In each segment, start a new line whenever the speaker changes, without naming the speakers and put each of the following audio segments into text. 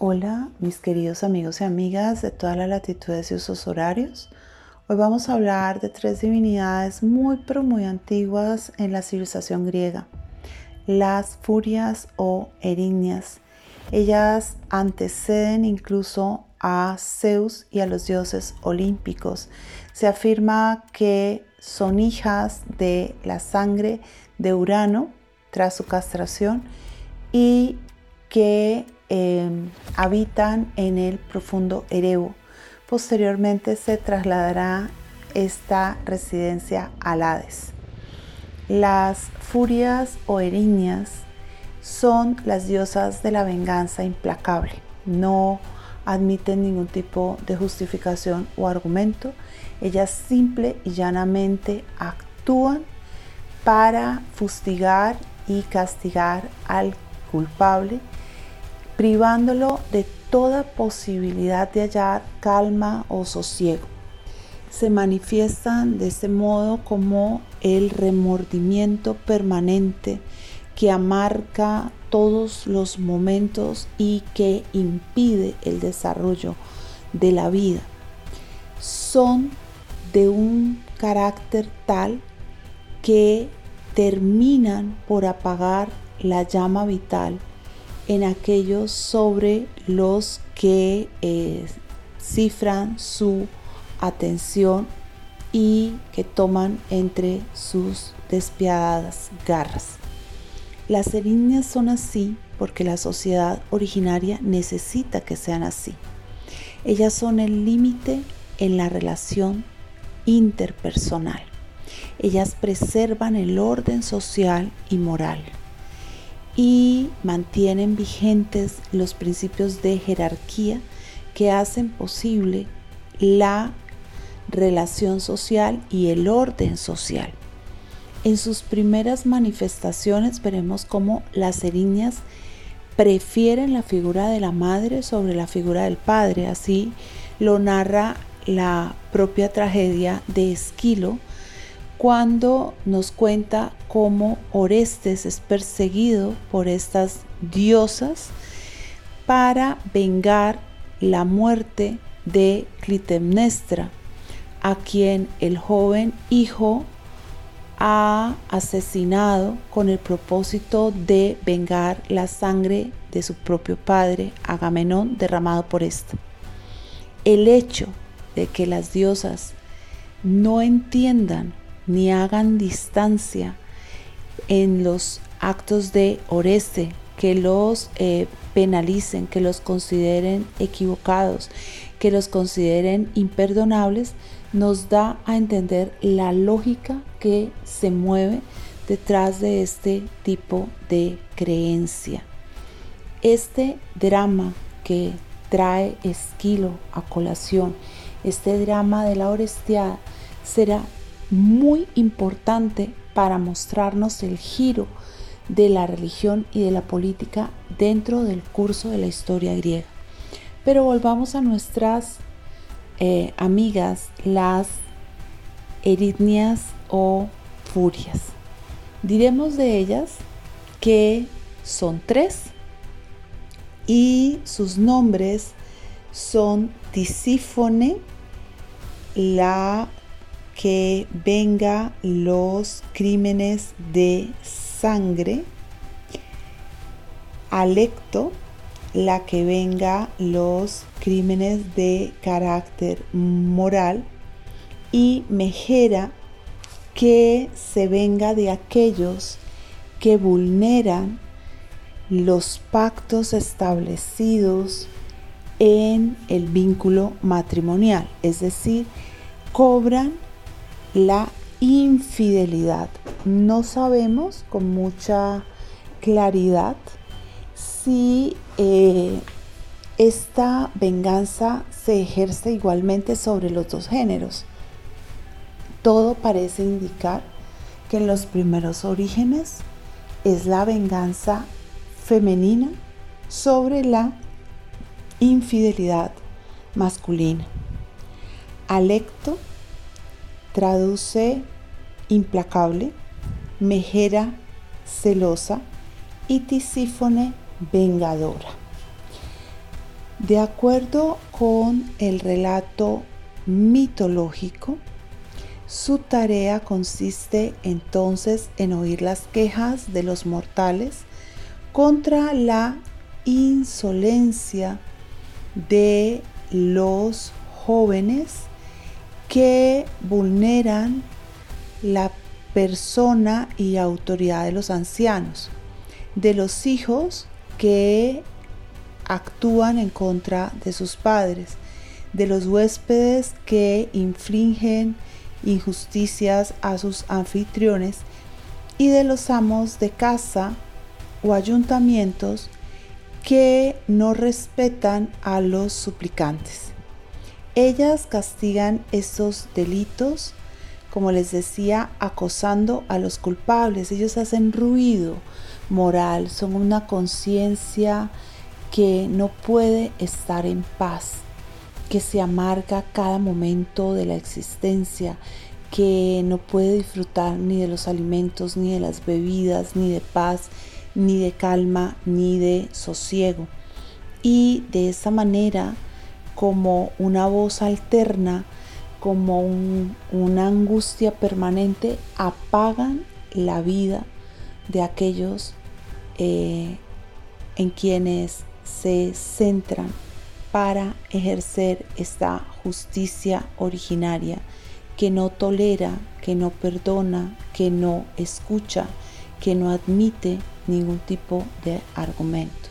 Hola, mis queridos amigos y amigas de todas las latitudes y usos horarios. Hoy vamos a hablar de tres divinidades muy pero muy antiguas en la civilización griega. Las furias o erinias. Ellas anteceden incluso a Zeus y a los dioses olímpicos. Se afirma que son hijas de la sangre de Urano tras su castración y que Em, habitan en el profundo Erebo. Posteriormente se trasladará esta residencia a Hades. Las furias o erinias son las diosas de la venganza implacable. No admiten ningún tipo de justificación o argumento. Ellas simple y llanamente actúan para fustigar y castigar al culpable privándolo de toda posibilidad de hallar calma o sosiego. Se manifiestan de este modo como el remordimiento permanente que amarca todos los momentos y que impide el desarrollo de la vida. Son de un carácter tal que terminan por apagar la llama vital en aquellos sobre los que eh, cifran su atención y que toman entre sus despiadadas garras. Las erinias son así porque la sociedad originaria necesita que sean así. Ellas son el límite en la relación interpersonal. Ellas preservan el orden social y moral y mantienen vigentes los principios de jerarquía que hacen posible la relación social y el orden social. En sus primeras manifestaciones veremos cómo las eriñas prefieren la figura de la madre sobre la figura del padre. Así lo narra la propia tragedia de Esquilo, cuando nos cuenta cómo Orestes es perseguido por estas diosas para vengar la muerte de Clitemnestra, a quien el joven hijo ha asesinado con el propósito de vengar la sangre de su propio padre, Agamenón, derramado por éste. El hecho de que las diosas no entiendan ni hagan distancia en los actos de Oreste, que los eh, penalicen, que los consideren equivocados, que los consideren imperdonables, nos da a entender la lógica que se mueve detrás de este tipo de creencia. Este drama que trae Esquilo a colación, este drama de la Orestiada, será muy importante para mostrarnos el giro de la religión y de la política dentro del curso de la historia griega. Pero volvamos a nuestras eh, amigas, las eritnias o furias. Diremos de ellas que son tres y sus nombres son Tisífone, la que venga los crímenes de sangre, Alecto, la que venga los crímenes de carácter moral, y Mejera, que se venga de aquellos que vulneran los pactos establecidos en el vínculo matrimonial, es decir, cobran la infidelidad. No sabemos con mucha claridad si eh, esta venganza se ejerce igualmente sobre los dos géneros. Todo parece indicar que en los primeros orígenes es la venganza femenina sobre la infidelidad masculina. Alecto traduce implacable, mejera celosa y tisífone vengadora. De acuerdo con el relato mitológico, su tarea consiste entonces en oír las quejas de los mortales contra la insolencia de los jóvenes que vulneran la persona y autoridad de los ancianos, de los hijos que actúan en contra de sus padres, de los huéspedes que infringen injusticias a sus anfitriones y de los amos de casa o ayuntamientos que no respetan a los suplicantes. Ellas castigan esos delitos, como les decía, acosando a los culpables. Ellos hacen ruido moral, son una conciencia que no puede estar en paz, que se amarga cada momento de la existencia, que no puede disfrutar ni de los alimentos, ni de las bebidas, ni de paz, ni de calma, ni de sosiego. Y de esa manera, como una voz alterna, como una angustia permanente, apagan la vida de aquellos eh, en quienes se centran para ejercer esta justicia originaria que no tolera, que no perdona, que no escucha, que no admite ningún tipo de argumento.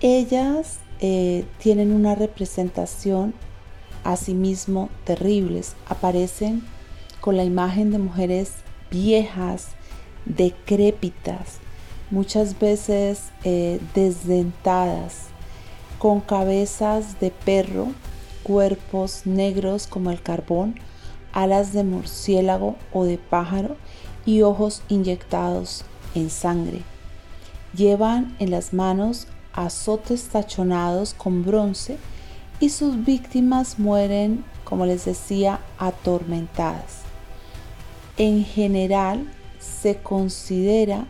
Ellas eh, tienen una representación asimismo terribles. Aparecen con la imagen de mujeres viejas, decrépitas, muchas veces eh, desdentadas, con cabezas de perro, cuerpos negros como el carbón, alas de murciélago o de pájaro y ojos inyectados en sangre. Llevan en las manos azotes tachonados con bronce y sus víctimas mueren, como les decía, atormentadas. En general se considera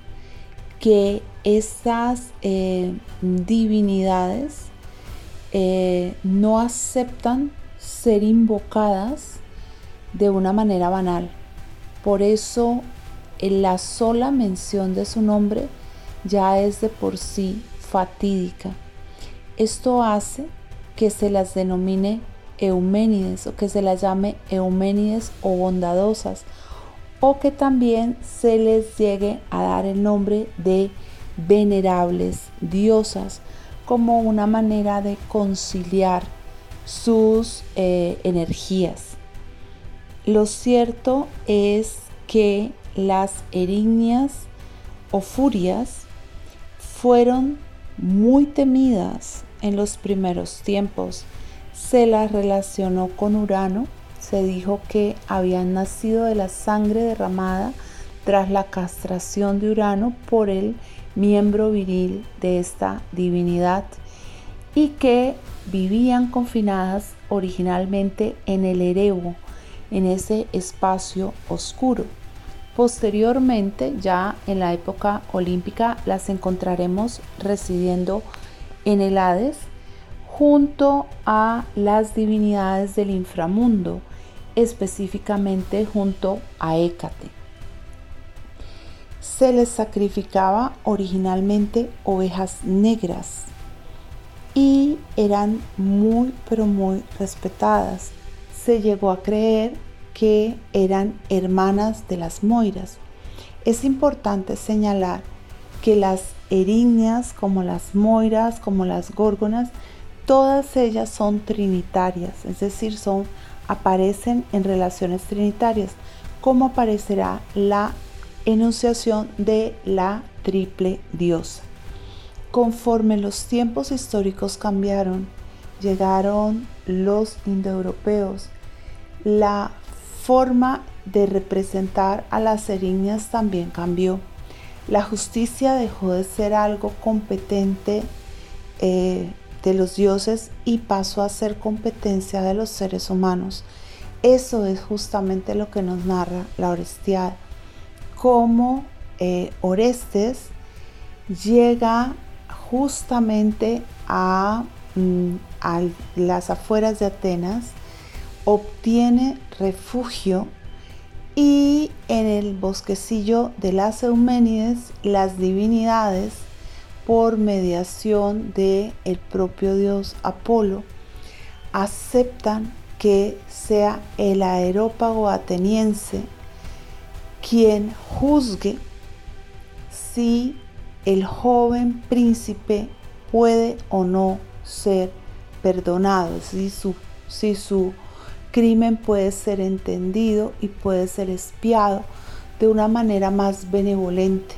que estas eh, divinidades eh, no aceptan ser invocadas de una manera banal. Por eso en la sola mención de su nombre ya es de por sí fatídica. Esto hace que se las denomine Euménides o que se las llame Euménides o bondadosas o que también se les llegue a dar el nombre de venerables diosas como una manera de conciliar sus eh, energías. Lo cierto es que las erignias o furias fueron muy temidas en los primeros tiempos. Se las relacionó con Urano, se dijo que habían nacido de la sangre derramada tras la castración de Urano por el miembro viril de esta divinidad y que vivían confinadas originalmente en el Erebo, en ese espacio oscuro. Posteriormente, ya en la época olímpica, las encontraremos residiendo en el Hades junto a las divinidades del inframundo, específicamente junto a Hécate. Se les sacrificaba originalmente ovejas negras y eran muy pero muy respetadas. Se llegó a creer que eran hermanas de las moiras. Es importante señalar que las erignias, como las moiras, como las górgonas, todas ellas son trinitarias, es decir, son aparecen en relaciones trinitarias, como aparecerá la enunciación de la triple diosa. Conforme los tiempos históricos cambiaron, llegaron los indoeuropeos, la forma de representar a las erignias también cambió. La justicia dejó de ser algo competente eh, de los dioses y pasó a ser competencia de los seres humanos. Eso es justamente lo que nos narra la Orestiada. Cómo eh, Orestes llega justamente a mm, a las afueras de Atenas, obtiene refugio y en el bosquecillo de las Euménides las divinidades por mediación de el propio dios Apolo aceptan que sea el aerópago ateniense quien juzgue si el joven príncipe puede o no ser perdonado, si su, si su crimen puede ser entendido y puede ser espiado de una manera más benevolente.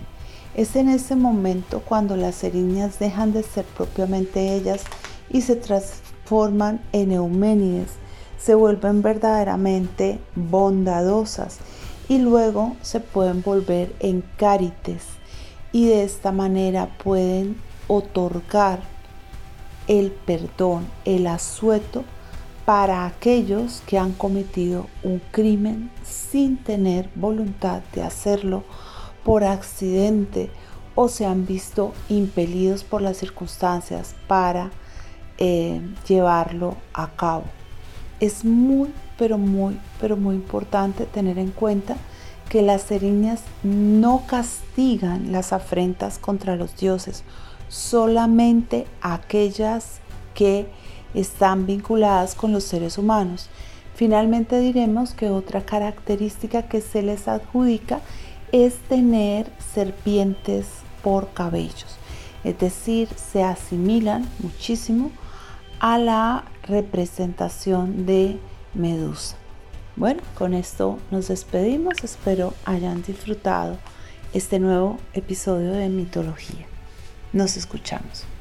Es en ese momento cuando las eriñas dejan de ser propiamente ellas y se transforman en euménides, se vuelven verdaderamente bondadosas y luego se pueden volver en cárites y de esta manera pueden otorgar el perdón, el asueto para aquellos que han cometido un crimen sin tener voluntad de hacerlo por accidente o se han visto impelidos por las circunstancias para eh, llevarlo a cabo. Es muy, pero muy, pero muy importante tener en cuenta que las seriñas no castigan las afrentas contra los dioses, solamente aquellas que están vinculadas con los seres humanos. Finalmente diremos que otra característica que se les adjudica es tener serpientes por cabellos, es decir, se asimilan muchísimo a la representación de Medusa. Bueno, con esto nos despedimos, espero hayan disfrutado este nuevo episodio de mitología. Nos escuchamos.